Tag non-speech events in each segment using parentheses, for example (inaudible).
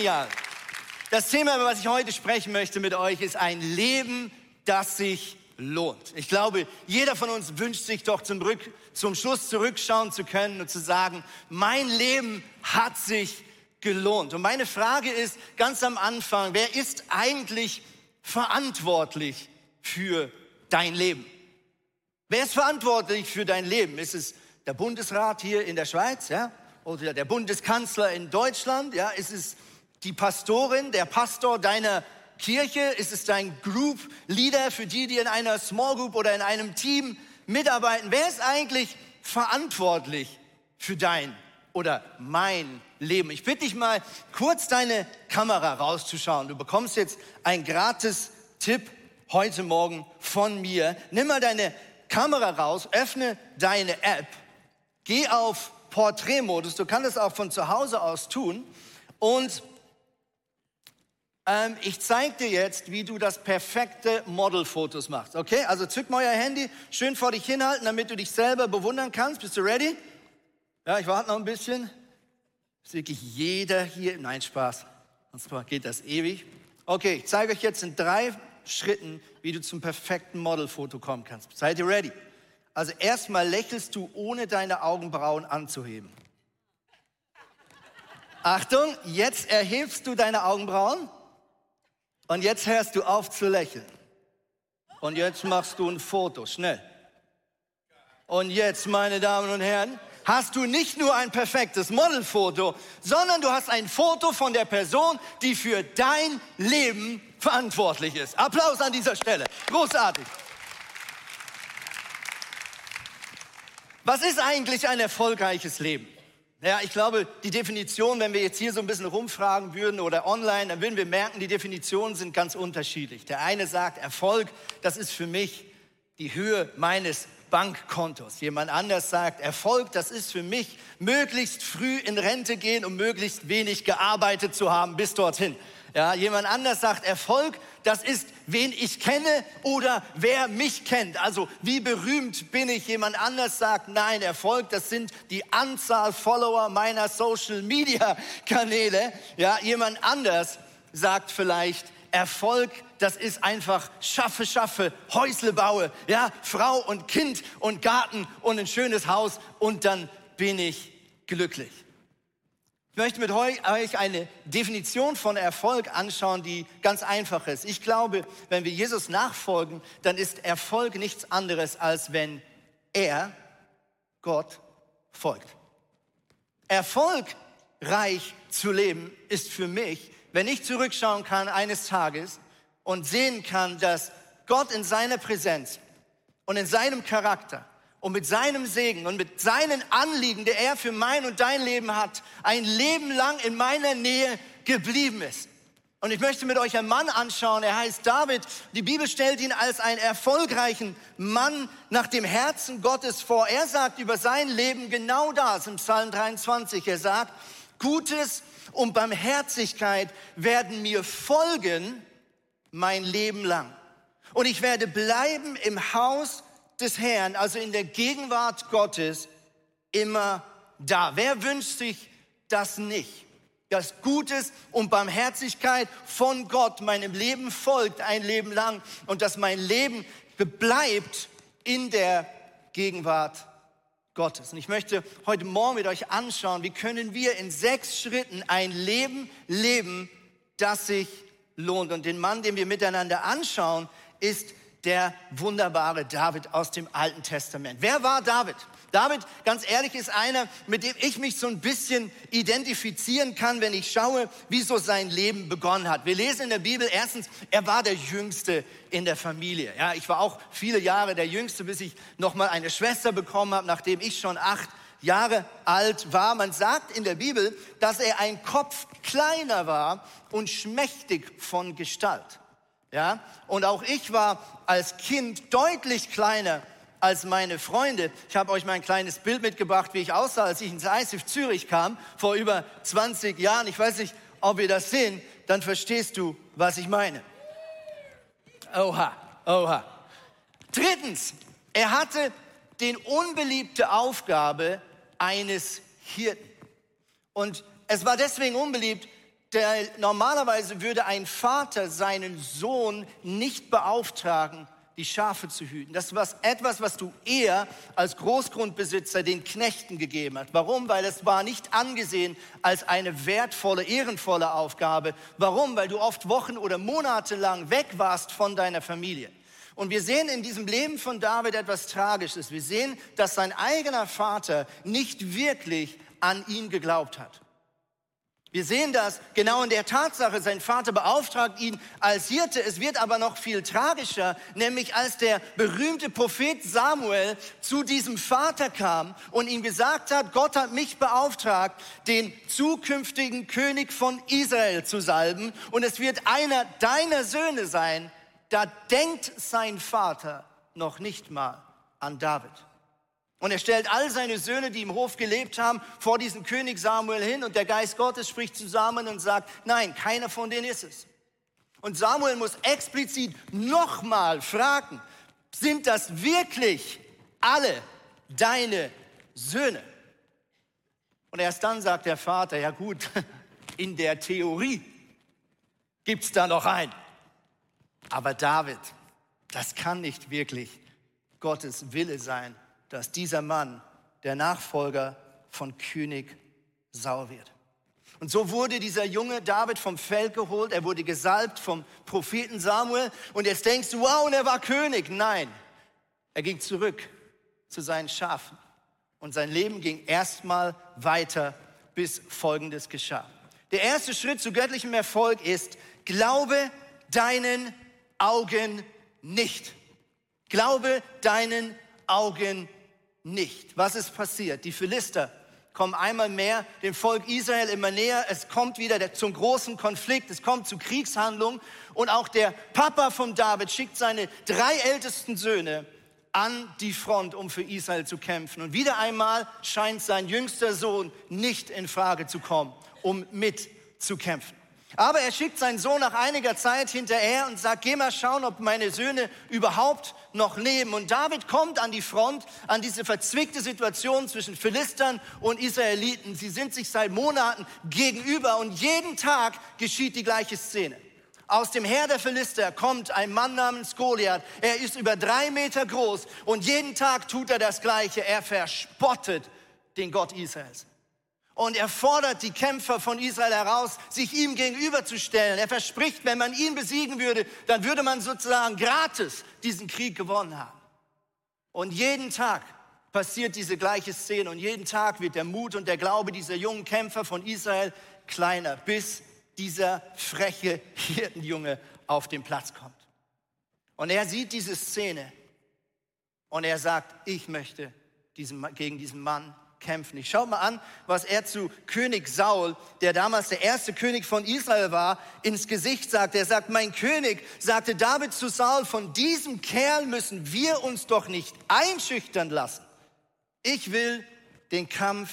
genial. Das Thema, über was ich heute sprechen möchte mit euch, ist ein Leben, das sich lohnt. Ich glaube, jeder von uns wünscht sich doch zum, Rück, zum Schluss zurückschauen zu können und zu sagen, mein Leben hat sich gelohnt. Und meine Frage ist ganz am Anfang, wer ist eigentlich verantwortlich für dein Leben? Wer ist verantwortlich für dein Leben? Ist es der Bundesrat hier in der Schweiz, ja? Oder der Bundeskanzler in Deutschland, ja? Ist es die Pastorin, der Pastor deiner Kirche? Ist es dein Group Leader für die, die in einer Small Group oder in einem Team mitarbeiten? Wer ist eigentlich verantwortlich für dein oder mein Leben? Ich bitte dich mal, kurz deine Kamera rauszuschauen. Du bekommst jetzt einen gratis Tipp heute Morgen von mir. Nimm mal deine Kamera raus, öffne deine App, geh auf Porträtmodus. Du kannst es auch von zu Hause aus tun. Und ähm, ich zeige dir jetzt, wie du das perfekte Modelfotos machst. Okay? Also zück mal euer Handy, schön vor dich hinhalten, damit du dich selber bewundern kannst. Bist du ready? Ja, ich warte noch ein bisschen. Ist wirklich jeder hier? Nein, Spaß. Sonst geht das ewig. Okay, ich zeige euch jetzt in drei Schritten, wie du zum perfekten Modelfoto kommen kannst. Seid ihr ready? Also erstmal lächelst du, ohne deine Augenbrauen anzuheben. Achtung, jetzt erhebst du deine Augenbrauen und jetzt hörst du auf zu lächeln. Und jetzt machst du ein Foto, schnell. Und jetzt, meine Damen und Herren, hast du nicht nur ein perfektes Modelfoto, sondern du hast ein Foto von der Person, die für dein Leben verantwortlich ist. Applaus an dieser Stelle. Großartig. Was ist eigentlich ein erfolgreiches Leben? Ja, ich glaube, die Definition, wenn wir jetzt hier so ein bisschen rumfragen würden oder online, dann würden wir merken, die Definitionen sind ganz unterschiedlich. Der eine sagt, Erfolg, das ist für mich die Höhe meines Bankkontos. Jemand anders sagt, Erfolg, das ist für mich möglichst früh in Rente gehen und möglichst wenig gearbeitet zu haben bis dorthin. Ja, jemand anders sagt, Erfolg, das ist, wen ich kenne oder wer mich kennt. Also wie berühmt bin ich? Jemand anders sagt, nein, Erfolg, das sind die Anzahl Follower meiner Social-Media-Kanäle. Ja, jemand anders sagt vielleicht, Erfolg, das ist einfach schaffe, schaffe, Häusle baue, ja, Frau und Kind und Garten und ein schönes Haus und dann bin ich glücklich. Ich möchte mit euch eine Definition von Erfolg anschauen, die ganz einfach ist. Ich glaube, wenn wir Jesus nachfolgen, dann ist Erfolg nichts anderes, als wenn er, Gott, folgt. Erfolgreich zu leben ist für mich, wenn ich zurückschauen kann eines Tages und sehen kann, dass Gott in seiner Präsenz und in seinem Charakter und mit seinem Segen und mit seinen Anliegen, der er für mein und dein Leben hat, ein Leben lang in meiner Nähe geblieben ist. Und ich möchte mit euch einen Mann anschauen, er heißt David. Die Bibel stellt ihn als einen erfolgreichen Mann nach dem Herzen Gottes vor. Er sagt über sein Leben genau das im Psalm 23. Er sagt, Gutes und Barmherzigkeit werden mir folgen mein Leben lang. Und ich werde bleiben im Haus des Herrn, also in der Gegenwart Gottes, immer da. Wer wünscht sich das nicht? Dass Gutes und Barmherzigkeit von Gott meinem Leben folgt ein Leben lang und dass mein Leben bleibt in der Gegenwart Gottes. Und ich möchte heute Morgen mit euch anschauen, wie können wir in sechs Schritten ein Leben leben, das sich lohnt. Und den Mann, den wir miteinander anschauen, ist der wunderbare David aus dem Alten Testament. Wer war David? David, ganz ehrlich, ist einer, mit dem ich mich so ein bisschen identifizieren kann, wenn ich schaue, wie so sein Leben begonnen hat. Wir lesen in der Bibel erstens, er war der Jüngste in der Familie. Ja, ich war auch viele Jahre der Jüngste, bis ich noch mal eine Schwester bekommen habe, nachdem ich schon acht Jahre alt war. Man sagt in der Bibel, dass er ein Kopf kleiner war und schmächtig von Gestalt. Ja? Und auch ich war als Kind deutlich kleiner als meine Freunde. Ich habe euch mal ein kleines Bild mitgebracht, wie ich aussah, als ich ins ISIF Zürich kam, vor über 20 Jahren. Ich weiß nicht, ob ihr das sehen, dann verstehst du, was ich meine. Oha, oha. Drittens, er hatte den unbeliebte Aufgabe eines Hirten. Und es war deswegen unbeliebt, der normalerweise würde ein Vater seinen Sohn nicht beauftragen, die Schafe zu hüten. Das war etwas, was du eher als Großgrundbesitzer den Knechten gegeben hast. Warum? Weil es war nicht angesehen als eine wertvolle, ehrenvolle Aufgabe. Warum? Weil du oft Wochen oder Monate lang weg warst von deiner Familie. Und wir sehen in diesem Leben von David etwas Tragisches. Wir sehen, dass sein eigener Vater nicht wirklich an ihn geglaubt hat. Wir sehen das genau in der Tatsache, sein Vater beauftragt ihn als Hirte. Es wird aber noch viel tragischer, nämlich als der berühmte Prophet Samuel zu diesem Vater kam und ihm gesagt hat, Gott hat mich beauftragt, den zukünftigen König von Israel zu salben und es wird einer deiner Söhne sein. Da denkt sein Vater noch nicht mal an David. Und er stellt all seine Söhne, die im Hof gelebt haben, vor diesen König Samuel hin und der Geist Gottes spricht zusammen und sagt, nein, keiner von denen ist es. Und Samuel muss explizit nochmal fragen, sind das wirklich alle deine Söhne? Und erst dann sagt der Vater, ja gut, (laughs) in der Theorie gibt's da noch einen. Aber David, das kann nicht wirklich Gottes Wille sein dass dieser Mann der Nachfolger von König Saul wird. Und so wurde dieser junge David vom Feld geholt, er wurde gesalbt vom Propheten Samuel und jetzt denkst du, wow, und er war König. Nein, er ging zurück zu seinen Schafen und sein Leben ging erstmal weiter, bis Folgendes geschah. Der erste Schritt zu göttlichem Erfolg ist, glaube deinen Augen nicht. Glaube deinen Augen nicht. Was ist passiert? Die Philister kommen einmal mehr dem Volk Israel immer näher. Es kommt wieder zum großen Konflikt, es kommt zu Kriegshandlungen. Und auch der Papa von David schickt seine drei ältesten Söhne an die Front, um für Israel zu kämpfen. Und wieder einmal scheint sein jüngster Sohn nicht in Frage zu kommen, um mitzukämpfen. Aber er schickt seinen Sohn nach einiger Zeit hinterher und sagt, geh mal schauen, ob meine Söhne überhaupt noch leben. Und David kommt an die Front, an diese verzwickte Situation zwischen Philistern und Israeliten. Sie sind sich seit Monaten gegenüber und jeden Tag geschieht die gleiche Szene. Aus dem Heer der Philister kommt ein Mann namens Goliath. Er ist über drei Meter groß und jeden Tag tut er das Gleiche. Er verspottet den Gott Israels. Und er fordert die Kämpfer von Israel heraus, sich ihm gegenüberzustellen. Er verspricht, wenn man ihn besiegen würde, dann würde man sozusagen gratis diesen Krieg gewonnen haben. Und jeden Tag passiert diese gleiche Szene und jeden Tag wird der Mut und der Glaube dieser jungen Kämpfer von Israel kleiner, bis dieser freche Hirtenjunge auf den Platz kommt. Und er sieht diese Szene und er sagt, ich möchte diesen, gegen diesen Mann kämpfen. Ich schau mal an, was er zu König Saul, der damals der erste König von Israel war, ins Gesicht sagt. Er sagt, mein König, sagte David zu Saul, von diesem Kerl müssen wir uns doch nicht einschüchtern lassen. Ich will den Kampf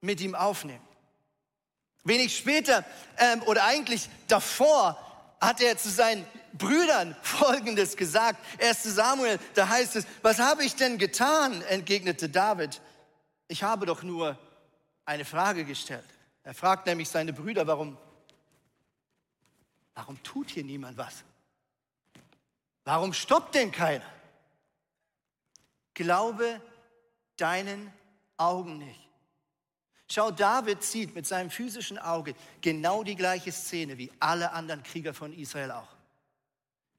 mit ihm aufnehmen. Wenig später ähm, oder eigentlich davor hat er zu seinen Brüdern Folgendes gesagt. 1 Samuel, da heißt es, was habe ich denn getan? entgegnete David ich habe doch nur eine Frage gestellt. Er fragt nämlich seine Brüder, warum, warum tut hier niemand was? Warum stoppt denn keiner? Glaube deinen Augen nicht. Schau, David sieht mit seinem physischen Auge genau die gleiche Szene wie alle anderen Krieger von Israel auch.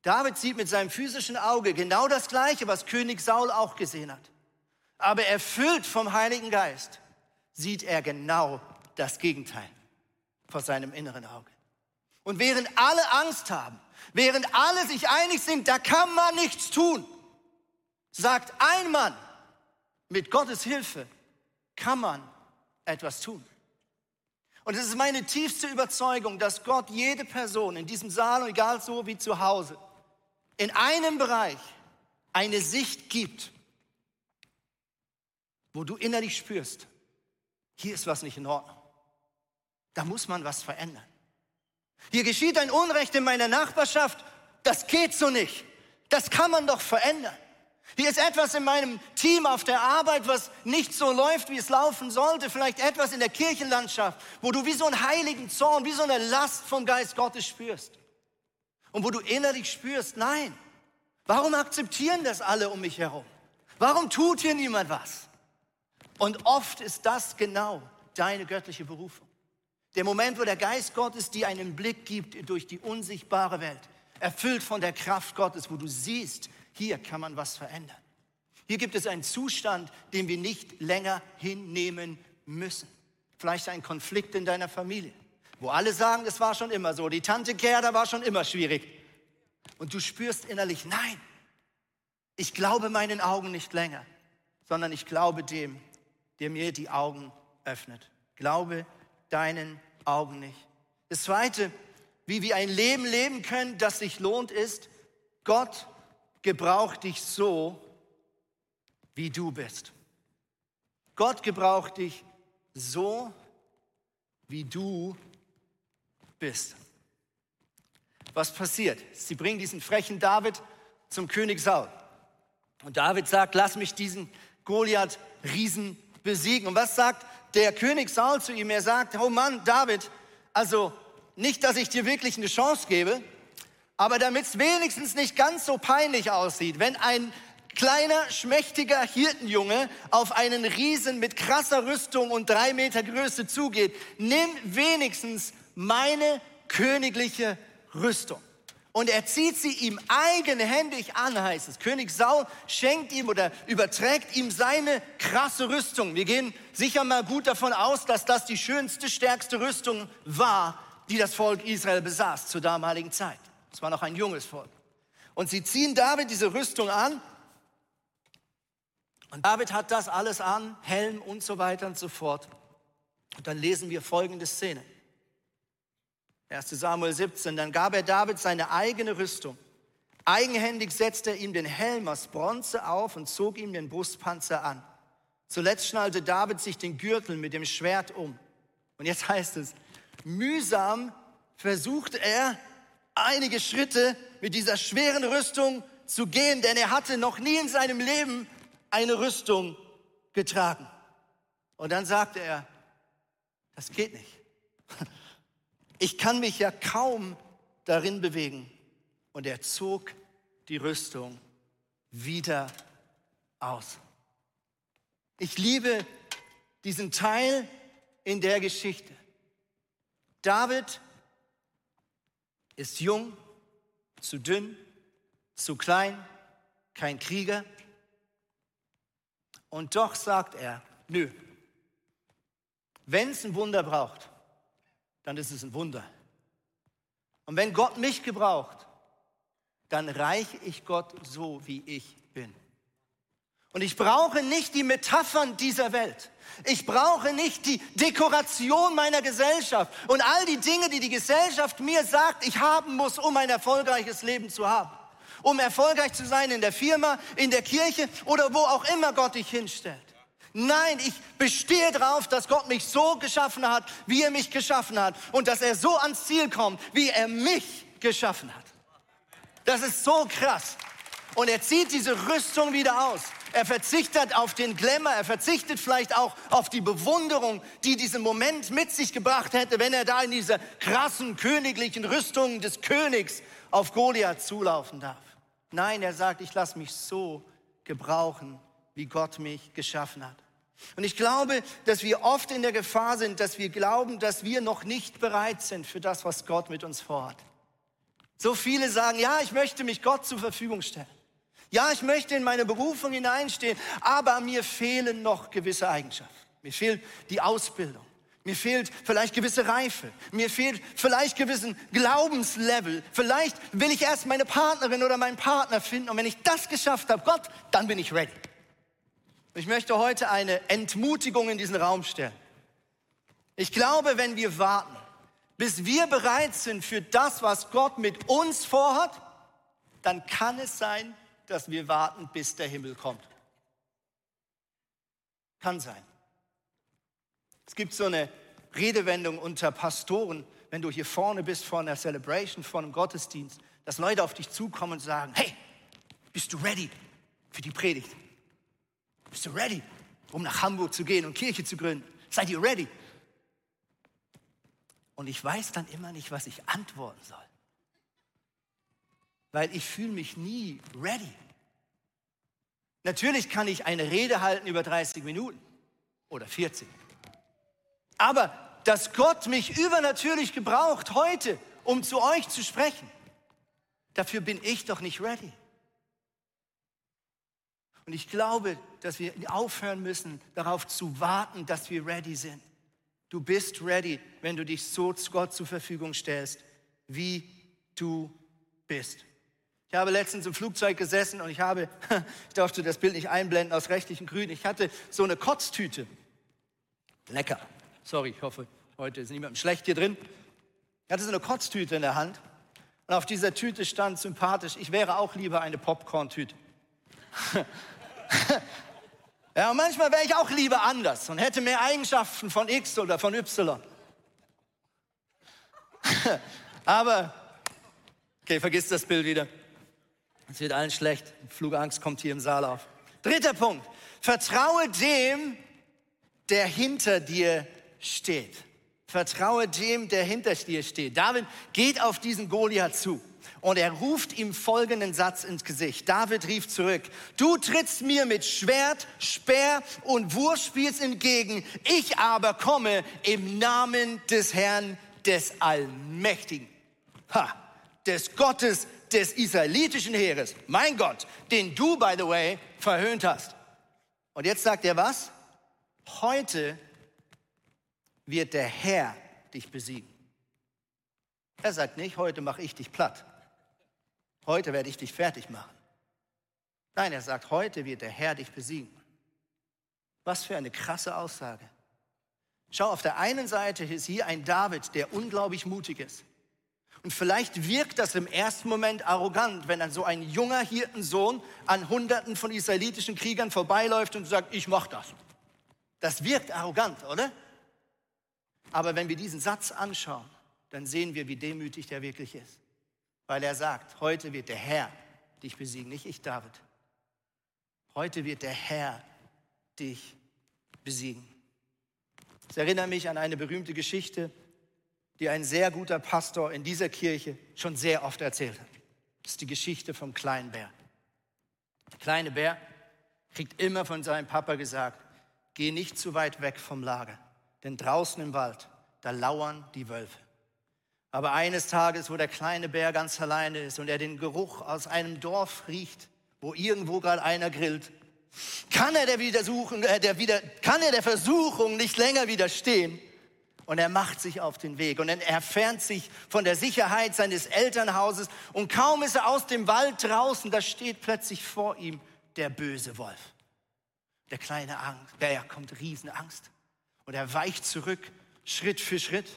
David sieht mit seinem physischen Auge genau das Gleiche, was König Saul auch gesehen hat. Aber erfüllt vom Heiligen Geist sieht er genau das Gegenteil vor seinem inneren Auge. Und während alle Angst haben, während alle sich einig sind, da kann man nichts tun, sagt ein Mann, mit Gottes Hilfe kann man etwas tun. Und es ist meine tiefste Überzeugung, dass Gott jede Person in diesem Saal, egal so wie zu Hause, in einem Bereich eine Sicht gibt, wo du innerlich spürst, hier ist was nicht in Ordnung. Da muss man was verändern. Hier geschieht ein Unrecht in meiner Nachbarschaft, das geht so nicht. Das kann man doch verändern. Hier ist etwas in meinem Team auf der Arbeit, was nicht so läuft, wie es laufen sollte. Vielleicht etwas in der Kirchenlandschaft, wo du wie so einen heiligen Zorn, wie so eine Last vom Geist Gottes spürst. Und wo du innerlich spürst, nein, warum akzeptieren das alle um mich herum? Warum tut hier niemand was? Und oft ist das genau deine göttliche Berufung. Der Moment, wo der Geist Gottes dir einen Blick gibt durch die unsichtbare Welt, erfüllt von der Kraft Gottes, wo du siehst, hier kann man was verändern. Hier gibt es einen Zustand, den wir nicht länger hinnehmen müssen. Vielleicht ein Konflikt in deiner Familie, wo alle sagen, das war schon immer so. Die Tante Gerda war schon immer schwierig. Und du spürst innerlich, nein, ich glaube meinen Augen nicht länger, sondern ich glaube dem, der mir die Augen öffnet. Glaube deinen Augen nicht. Das Zweite, wie wir ein Leben leben können, das sich lohnt, ist, Gott gebraucht dich so, wie du bist. Gott gebraucht dich so, wie du bist. Was passiert? Sie bringen diesen frechen David zum König Saul. Und David sagt, lass mich diesen Goliath-Riesen besiegen. Und was sagt der König Saul zu ihm? Er sagt, oh Mann, David, also nicht, dass ich dir wirklich eine Chance gebe, aber damit es wenigstens nicht ganz so peinlich aussieht, wenn ein kleiner, schmächtiger Hirtenjunge auf einen Riesen mit krasser Rüstung und drei Meter Größe zugeht, nimm wenigstens meine königliche Rüstung. Und er zieht sie ihm eigenhändig an, heißt es. König Saul schenkt ihm oder überträgt ihm seine krasse Rüstung. Wir gehen sicher mal gut davon aus, dass das die schönste, stärkste Rüstung war, die das Volk Israel besaß zur damaligen Zeit. Es war noch ein junges Volk. Und sie ziehen David diese Rüstung an. Und David hat das alles an, Helm und so weiter und so fort. Und dann lesen wir folgende Szene. 1 Samuel 17, dann gab er David seine eigene Rüstung. Eigenhändig setzte er ihm den Helm aus Bronze auf und zog ihm den Brustpanzer an. Zuletzt schnallte David sich den Gürtel mit dem Schwert um. Und jetzt heißt es, mühsam versuchte er, einige Schritte mit dieser schweren Rüstung zu gehen, denn er hatte noch nie in seinem Leben eine Rüstung getragen. Und dann sagte er, das geht nicht. (laughs) Ich kann mich ja kaum darin bewegen. Und er zog die Rüstung wieder aus. Ich liebe diesen Teil in der Geschichte. David ist jung, zu dünn, zu klein, kein Krieger. Und doch sagt er, nö, wenn es ein Wunder braucht, dann ist es ein Wunder. Und wenn Gott mich gebraucht, dann reiche ich Gott so, wie ich bin. Und ich brauche nicht die Metaphern dieser Welt. Ich brauche nicht die Dekoration meiner Gesellschaft und all die Dinge, die die Gesellschaft mir sagt, ich haben muss, um ein erfolgreiches Leben zu haben. Um erfolgreich zu sein in der Firma, in der Kirche oder wo auch immer Gott dich hinstellt. Nein, ich bestehe darauf, dass Gott mich so geschaffen hat, wie er mich geschaffen hat und dass er so ans Ziel kommt, wie er mich geschaffen hat. Das ist so krass. Und er zieht diese Rüstung wieder aus. Er verzichtet auf den Glamour, er verzichtet vielleicht auch auf die Bewunderung, die diesen Moment mit sich gebracht hätte, wenn er da in dieser krassen königlichen Rüstung des Königs auf Goliath zulaufen darf. Nein, er sagt, ich lasse mich so gebrauchen, wie Gott mich geschaffen hat. Und ich glaube, dass wir oft in der Gefahr sind, dass wir glauben, dass wir noch nicht bereit sind für das, was Gott mit uns vorhat. So viele sagen, ja, ich möchte mich Gott zur Verfügung stellen. Ja, ich möchte in meine Berufung hineinstehen, aber mir fehlen noch gewisse Eigenschaften. Mir fehlt die Ausbildung. Mir fehlt vielleicht gewisse Reife. Mir fehlt vielleicht gewissen Glaubenslevel. Vielleicht will ich erst meine Partnerin oder meinen Partner finden. Und wenn ich das geschafft habe, Gott, dann bin ich ready. Ich möchte heute eine Entmutigung in diesen Raum stellen. Ich glaube, wenn wir warten, bis wir bereit sind für das, was Gott mit uns vorhat, dann kann es sein, dass wir warten, bis der Himmel kommt. Kann sein. Es gibt so eine Redewendung unter Pastoren, wenn du hier vorne bist vor einer Celebration, vor einem Gottesdienst, dass Leute auf dich zukommen und sagen, hey, bist du ready? für die Predigt? Bist du ready, um nach Hamburg zu gehen und Kirche zu gründen? Seid ihr ready? Und ich weiß dann immer nicht, was ich antworten soll. Weil ich fühle mich nie ready. Natürlich kann ich eine Rede halten über 30 Minuten oder 40. Aber dass Gott mich übernatürlich gebraucht heute, um zu euch zu sprechen, dafür bin ich doch nicht ready. Und ich glaube, dass wir aufhören müssen, darauf zu warten, dass wir ready sind. Du bist ready, wenn du dich so Gott zur Verfügung stellst, wie du bist. Ich habe letztens im Flugzeug gesessen und ich habe, (laughs) ich durfte das Bild nicht einblenden aus rechtlichen Gründen, ich hatte so eine Kotztüte. Lecker. Sorry, ich hoffe, heute ist niemandem schlecht hier drin. Ich hatte so eine Kotztüte in der Hand und auf dieser Tüte stand sympathisch, ich wäre auch lieber eine Popcorn-Tüte. (laughs) (laughs) Ja, und manchmal wäre ich auch lieber anders und hätte mehr Eigenschaften von X oder von Y. (laughs) Aber, okay, vergiss das Bild wieder. Es wird allen schlecht. Flugangst kommt hier im Saal auf. Dritter Punkt. Vertraue dem, der hinter dir steht. Vertraue dem, der hinter dir steht. David geht auf diesen Goliath zu. Und er ruft ihm folgenden Satz ins Gesicht. David rief zurück, du trittst mir mit Schwert, Speer und Wurfspieß entgegen, ich aber komme im Namen des Herrn, des Allmächtigen. Ha, des Gottes des israelitischen Heeres, mein Gott, den du, by the way, verhöhnt hast. Und jetzt sagt er was? Heute wird der Herr dich besiegen. Er sagt nicht, heute mache ich dich platt. Heute werde ich dich fertig machen. Nein, er sagt, heute wird der Herr dich besiegen. Was für eine krasse Aussage. Schau, auf der einen Seite ist hier ein David, der unglaublich mutig ist. Und vielleicht wirkt das im ersten Moment arrogant, wenn dann so ein junger Hirtensohn an Hunderten von israelitischen Kriegern vorbeiläuft und sagt, ich mach das. Das wirkt arrogant, oder? Aber wenn wir diesen Satz anschauen, dann sehen wir, wie demütig der wirklich ist weil er sagt, heute wird der Herr dich besiegen, nicht ich, David. Heute wird der Herr dich besiegen. Es erinnert mich an eine berühmte Geschichte, die ein sehr guter Pastor in dieser Kirche schon sehr oft erzählt hat. Das ist die Geschichte vom kleinen Bär. Der kleine Bär kriegt immer von seinem Papa gesagt, geh nicht zu weit weg vom Lager, denn draußen im Wald, da lauern die Wölfe. Aber eines Tages, wo der kleine Bär ganz alleine ist und er den Geruch aus einem Dorf riecht, wo irgendwo gerade einer grillt, kann er der, äh, der, wieder, kann er der Versuchung nicht länger widerstehen. Und er macht sich auf den Weg und er entfernt sich von der Sicherheit seines Elternhauses. Und kaum ist er aus dem Wald draußen, da steht plötzlich vor ihm der böse Wolf. Der kleine Bär kommt Riesenangst. Und er weicht zurück, Schritt für Schritt.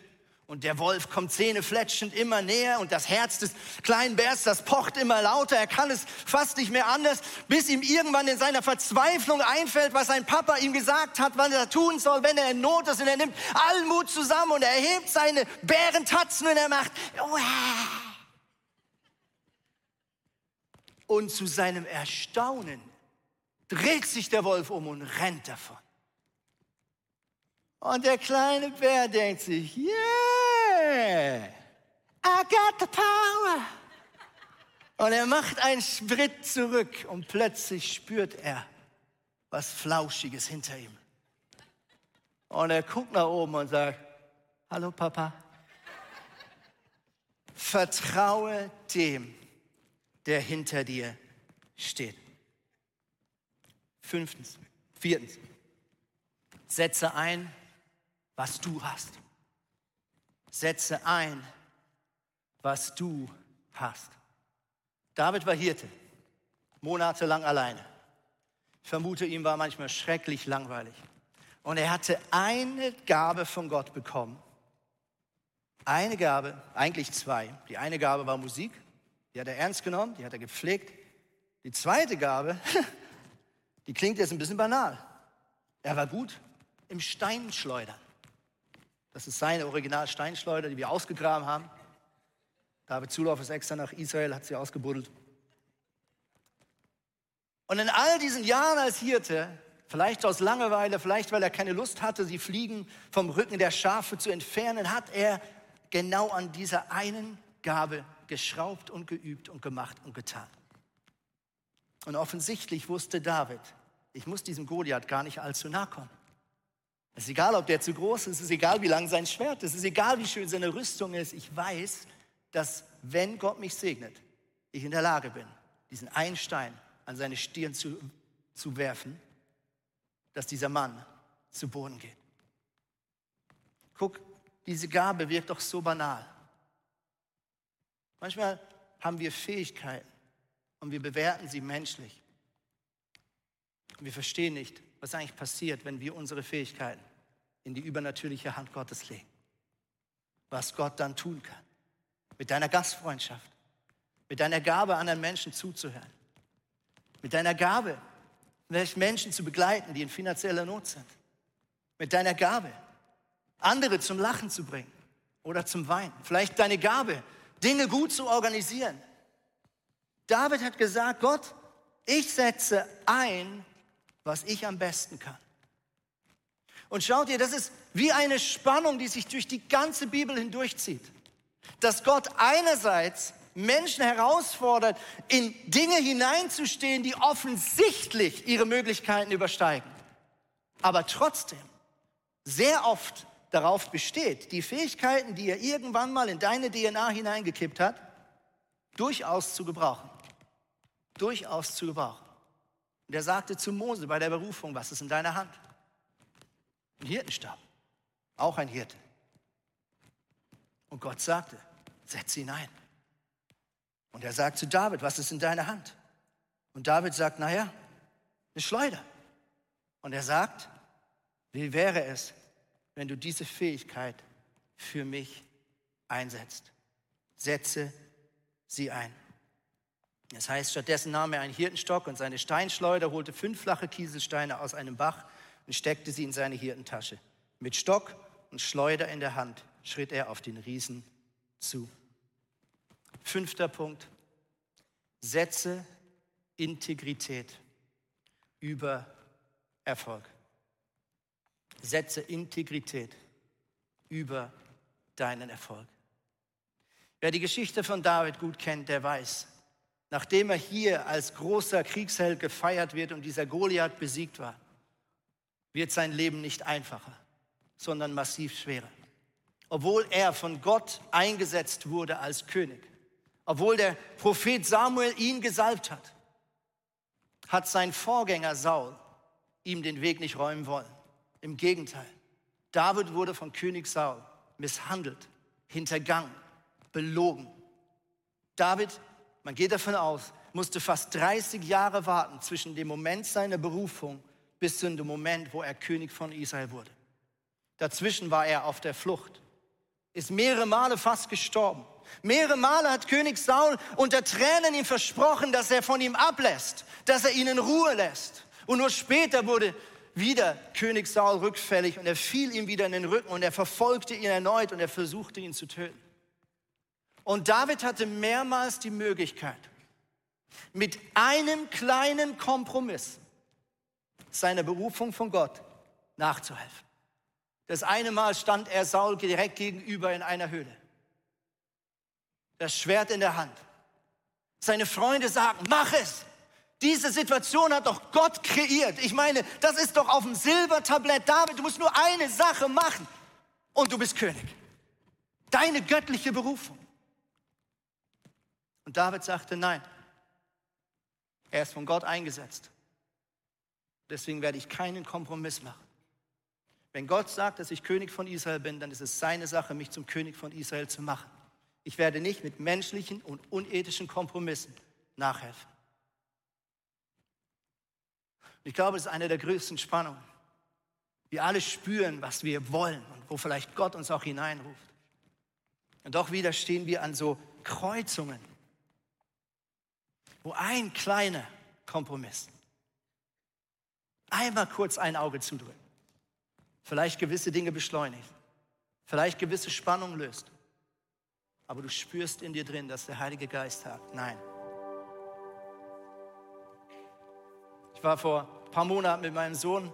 Und der Wolf kommt zähnefletschend immer näher und das Herz des kleinen Bärs, das pocht immer lauter. Er kann es fast nicht mehr anders, bis ihm irgendwann in seiner Verzweiflung einfällt, was sein Papa ihm gesagt hat, was er tun soll, wenn er in Not ist. Und er nimmt allen Mut zusammen und er hebt seine Bärentatzen und er macht. Und zu seinem Erstaunen dreht sich der Wolf um und rennt davon. Und der kleine Bär denkt sich, yeah, I got the power. Und er macht einen Schritt zurück und plötzlich spürt er was Flauschiges hinter ihm. Und er guckt nach oben und sagt, hallo Papa. Vertraue dem, der hinter dir steht. Fünftens, viertens, setze ein was du hast. Setze ein, was du hast. David war Hirte, monatelang alleine. Ich vermute, ihm war manchmal schrecklich langweilig. Und er hatte eine Gabe von Gott bekommen. Eine Gabe, eigentlich zwei. Die eine Gabe war Musik, die hat er ernst genommen, die hat er gepflegt. Die zweite Gabe, (laughs) die klingt jetzt ein bisschen banal. Er war gut im Steinschleudern. Das ist seine Original-Steinschleuder, die wir ausgegraben haben. David Zulauf ist extra nach Israel, hat sie ausgebuddelt. Und in all diesen Jahren als Hirte, vielleicht aus Langeweile, vielleicht weil er keine Lust hatte, sie Fliegen vom Rücken der Schafe zu entfernen, hat er genau an dieser einen Gabe geschraubt und geübt und gemacht und getan. Und offensichtlich wusste David, ich muss diesem Goliath gar nicht allzu nahe kommen. Es ist egal, ob der zu groß ist, es ist egal, wie lang sein Schwert ist, es ist egal, wie schön seine Rüstung ist. Ich weiß, dass wenn Gott mich segnet, ich in der Lage bin, diesen einen Stein an seine Stirn zu, zu werfen, dass dieser Mann zu Boden geht. Guck, diese Gabe wirkt doch so banal. Manchmal haben wir Fähigkeiten und wir bewerten sie menschlich. Wir verstehen nicht, was eigentlich passiert, wenn wir unsere Fähigkeiten in die übernatürliche Hand Gottes legen. Was Gott dann tun kann. Mit deiner Gastfreundschaft, mit deiner Gabe, anderen Menschen zuzuhören, mit deiner Gabe, Menschen zu begleiten, die in finanzieller Not sind, mit deiner Gabe, andere zum Lachen zu bringen oder zum Weinen, vielleicht deine Gabe, Dinge gut zu organisieren. David hat gesagt, Gott, ich setze ein, was ich am besten kann. Und schaut ihr, das ist wie eine Spannung, die sich durch die ganze Bibel hindurchzieht. Dass Gott einerseits Menschen herausfordert, in Dinge hineinzustehen, die offensichtlich ihre Möglichkeiten übersteigen, aber trotzdem sehr oft darauf besteht, die Fähigkeiten, die er irgendwann mal in deine DNA hineingekippt hat, durchaus zu gebrauchen. Durchaus zu gebrauchen. Und er sagte zu Mose bei der Berufung, was ist in deiner Hand? Ein Hirtenstab, auch ein Hirte. Und Gott sagte, setz ihn ein. Und er sagt zu David, was ist in deiner Hand? Und David sagt, naja, eine Schleuder. Und er sagt, wie wäre es, wenn du diese Fähigkeit für mich einsetzt? Setze sie ein. Das heißt, stattdessen nahm er einen Hirtenstock und seine Steinschleuder, holte fünf flache Kieselsteine aus einem Bach und steckte sie in seine Hirtentasche. Mit Stock und Schleuder in der Hand schritt er auf den Riesen zu. Fünfter Punkt. Setze Integrität über Erfolg. Setze Integrität über deinen Erfolg. Wer die Geschichte von David gut kennt, der weiß, nachdem er hier als großer Kriegsheld gefeiert wird und dieser Goliath besiegt war, wird sein Leben nicht einfacher, sondern massiv schwerer. Obwohl er von Gott eingesetzt wurde als König, obwohl der Prophet Samuel ihn gesalbt hat, hat sein Vorgänger Saul ihm den Weg nicht räumen wollen. Im Gegenteil, David wurde von König Saul misshandelt, hintergangen, belogen. David man geht davon aus, musste fast 30 Jahre warten zwischen dem Moment seiner Berufung bis zu dem Moment, wo er König von Israel wurde. Dazwischen war er auf der Flucht, ist mehrere Male fast gestorben. Mehrere Male hat König Saul unter Tränen ihm versprochen, dass er von ihm ablässt, dass er ihn in Ruhe lässt. Und nur später wurde wieder König Saul rückfällig und er fiel ihm wieder in den Rücken und er verfolgte ihn erneut und er versuchte ihn zu töten. Und David hatte mehrmals die Möglichkeit, mit einem kleinen Kompromiss seiner Berufung von Gott nachzuhelfen. Das eine Mal stand er Saul direkt gegenüber in einer Höhle. Das Schwert in der Hand. Seine Freunde sagen, mach es. Diese Situation hat doch Gott kreiert. Ich meine, das ist doch auf dem Silbertablett. David, du musst nur eine Sache machen und du bist König. Deine göttliche Berufung. Und David sagte, nein, er ist von Gott eingesetzt. Deswegen werde ich keinen Kompromiss machen. Wenn Gott sagt, dass ich König von Israel bin, dann ist es seine Sache, mich zum König von Israel zu machen. Ich werde nicht mit menschlichen und unethischen Kompromissen nachhelfen. Ich glaube, es ist eine der größten Spannungen. Wir alle spüren, was wir wollen und wo vielleicht Gott uns auch hineinruft. Und doch wieder stehen wir an so Kreuzungen wo ein kleiner Kompromiss, einmal kurz ein Auge zudrücken, vielleicht gewisse Dinge beschleunigt, vielleicht gewisse Spannung löst, aber du spürst in dir drin, dass der Heilige Geist sagt, nein. war vor ein paar Monaten mit meinem Sohn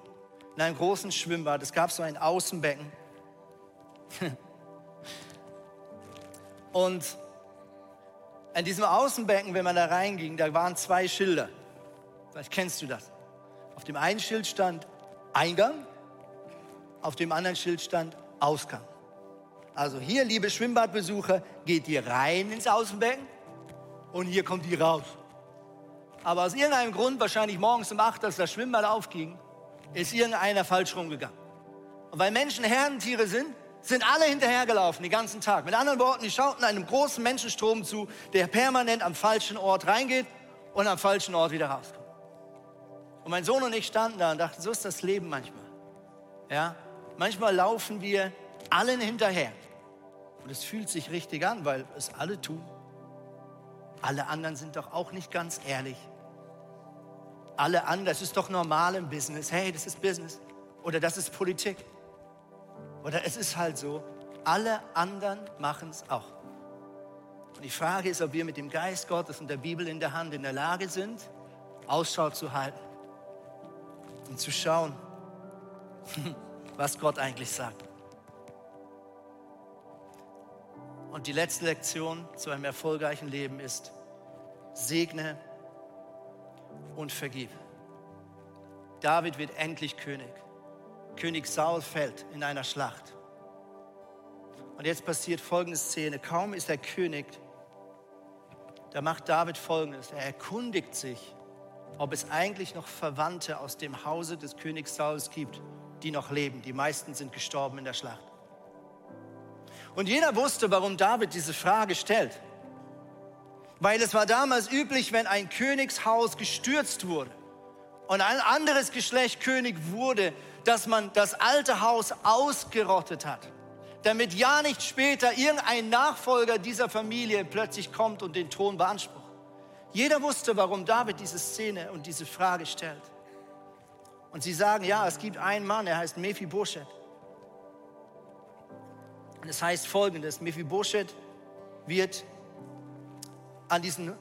in einem großen Schwimmbad. Es gab so ein Außenbecken. (laughs) Und in diesem Außenbecken, wenn man da reinging, da waren zwei Schilder. Vielleicht kennst du das. Auf dem einen Schild stand Eingang, auf dem anderen Schild stand Ausgang. Also hier, liebe Schwimmbadbesucher, geht ihr rein ins Außenbecken und hier kommt ihr raus. Aber aus irgendeinem Grund, wahrscheinlich morgens um 8, als das Schwimmbad aufging, ist irgendeiner falsch rumgegangen. Und weil Menschen Herdentiere sind, sind alle hinterhergelaufen, den ganzen Tag. Mit anderen Worten, die schauten einem großen Menschenstrom zu, der permanent am falschen Ort reingeht und am falschen Ort wieder rauskommt. Und mein Sohn und ich standen da und dachten, so ist das Leben manchmal. Ja? Manchmal laufen wir allen hinterher. Und es fühlt sich richtig an, weil es alle tun. Alle anderen sind doch auch nicht ganz ehrlich. Alle anderen, das ist doch normal im Business. Hey, das ist Business. Oder das ist Politik. Oder es ist halt so, alle anderen machen es auch. Und die Frage ist, ob wir mit dem Geist Gottes und der Bibel in der Hand in der Lage sind, Ausschau zu halten und zu schauen, (laughs) was Gott eigentlich sagt. Und die letzte Lektion zu einem erfolgreichen Leben ist, segne und vergib. David wird endlich König. König Saul fällt in einer Schlacht. Und jetzt passiert folgende Szene. Kaum ist er König, da macht David folgendes. Er erkundigt sich, ob es eigentlich noch Verwandte aus dem Hause des Königs Sauls gibt, die noch leben. Die meisten sind gestorben in der Schlacht. Und jeder wusste, warum David diese Frage stellt. Weil es war damals üblich, wenn ein Königshaus gestürzt wurde und ein anderes Geschlecht König wurde, dass man das alte Haus ausgerottet hat, damit ja nicht später irgendein Nachfolger dieser Familie plötzlich kommt und den Thron beansprucht. Jeder wusste, warum David diese Szene und diese Frage stellt. Und sie sagen, ja, es gibt einen Mann, er heißt Mephibosheth. Und es heißt folgendes, Mephibosheth wird an diesen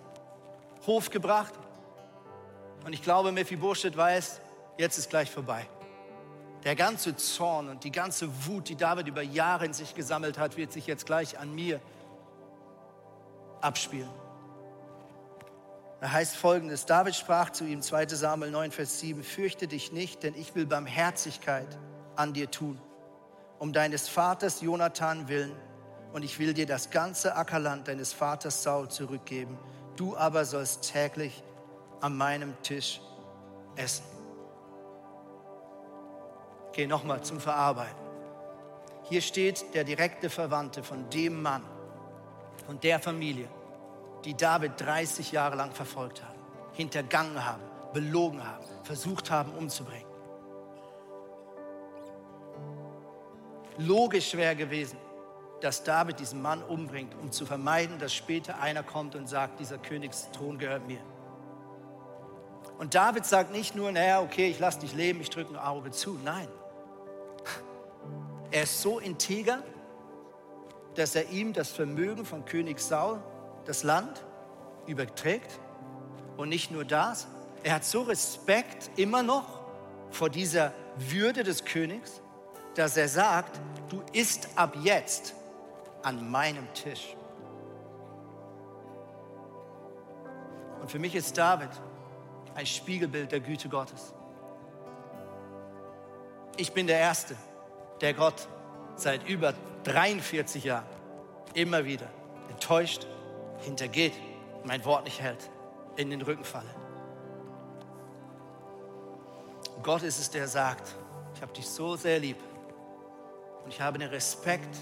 Hof gebracht. Und ich glaube, Mephibosheth weiß, jetzt ist gleich vorbei. Der ganze Zorn und die ganze Wut, die David über Jahre in sich gesammelt hat, wird sich jetzt gleich an mir abspielen. Da heißt folgendes, David sprach zu ihm, 2 Samuel 9, Vers 7, fürchte dich nicht, denn ich will Barmherzigkeit an dir tun, um deines Vaters Jonathan willen, und ich will dir das ganze Ackerland deines Vaters Saul zurückgeben. Du aber sollst täglich an meinem Tisch essen. Okay, nochmal zum Verarbeiten. Hier steht der direkte Verwandte von dem Mann, von der Familie, die David 30 Jahre lang verfolgt haben, hintergangen haben, belogen haben, versucht haben umzubringen. Logisch wäre gewesen, dass David diesen Mann umbringt, um zu vermeiden, dass später einer kommt und sagt, dieser Königsthron gehört mir. Und David sagt nicht nur, naja, okay, ich lasse dich leben, ich drücke ein Auge zu. Nein. Er ist so integer, dass er ihm das Vermögen von König Saul, das Land, überträgt. Und nicht nur das, er hat so Respekt immer noch vor dieser Würde des Königs, dass er sagt, du isst ab jetzt an meinem Tisch. Und für mich ist David ein Spiegelbild der Güte Gottes. Ich bin der Erste, der Gott seit über 43 Jahren immer wieder enttäuscht, hintergeht, mein Wort nicht hält, in den Rücken falle. Gott ist es, der sagt, ich habe dich so sehr lieb und ich habe den Respekt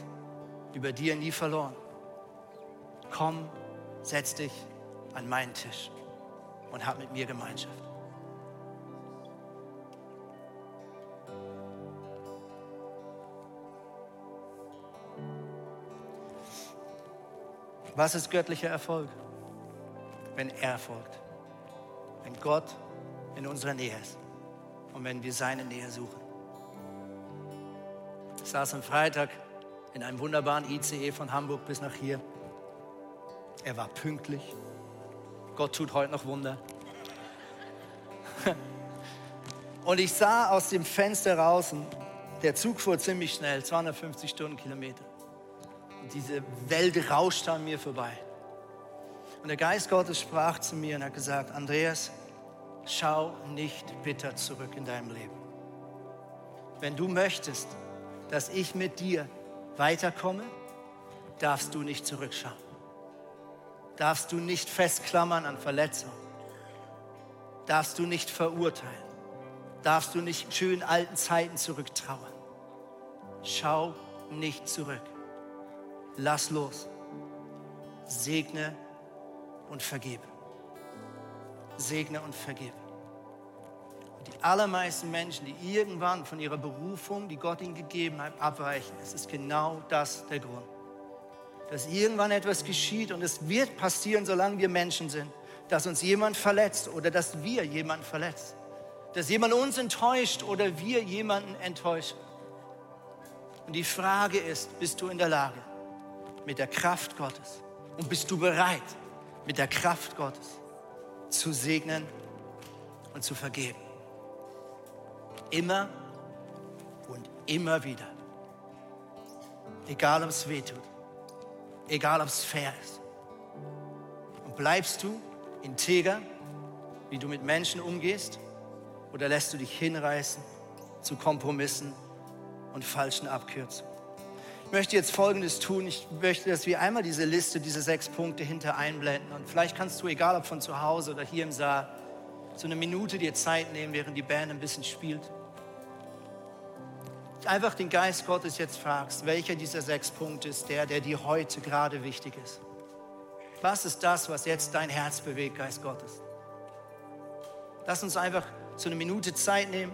über dir nie verloren. Komm, setz dich an meinen Tisch und hab mit mir Gemeinschaft. Was ist göttlicher Erfolg? Wenn er erfolgt. Wenn Gott in unserer Nähe ist und wenn wir seine Nähe suchen. Ich saß am Freitag in einem wunderbaren ICE von Hamburg bis nach hier. Er war pünktlich. Gott tut heute noch Wunder. (laughs) Und ich sah aus dem Fenster raus, der Zug fuhr ziemlich schnell, 250 Stundenkilometer. Und diese Welt rauschte an mir vorbei. Und der Geist Gottes sprach zu mir und hat gesagt, Andreas, schau nicht bitter zurück in deinem Leben. Wenn du möchtest, dass ich mit dir weiterkomme, darfst du nicht zurückschauen. Darfst du nicht festklammern an Verletzungen. Darfst du nicht verurteilen. Darfst du nicht schön alten Zeiten zurücktrauern. Schau nicht zurück. Lass los. Segne und vergebe. Segne und vergebe. Und die allermeisten Menschen, die irgendwann von ihrer Berufung, die Gott ihnen gegeben hat, abweichen, es ist genau das der Grund. Dass irgendwann etwas geschieht und es wird passieren, solange wir Menschen sind, dass uns jemand verletzt oder dass wir jemanden verletzt. Dass jemand uns enttäuscht oder wir jemanden enttäuschen. Und die Frage ist, bist du in der Lage, mit der Kraft Gottes, und bist du bereit, mit der Kraft Gottes zu segnen und zu vergeben? Immer und immer wieder. Egal, ob es weh tut. Egal, ob es fair ist. Und bleibst du integer, wie du mit Menschen umgehst? Oder lässt du dich hinreißen zu Kompromissen und falschen Abkürzungen? Ich möchte jetzt Folgendes tun. Ich möchte, dass wir einmal diese Liste, diese sechs Punkte hinter einblenden. Und vielleicht kannst du, egal ob von zu Hause oder hier im Saal, so eine Minute dir Zeit nehmen, während die Band ein bisschen spielt einfach den Geist Gottes jetzt fragst, welcher dieser sechs Punkte ist der, der dir heute gerade wichtig ist. Was ist das, was jetzt dein Herz bewegt, Geist Gottes? Lass uns einfach so eine Minute Zeit nehmen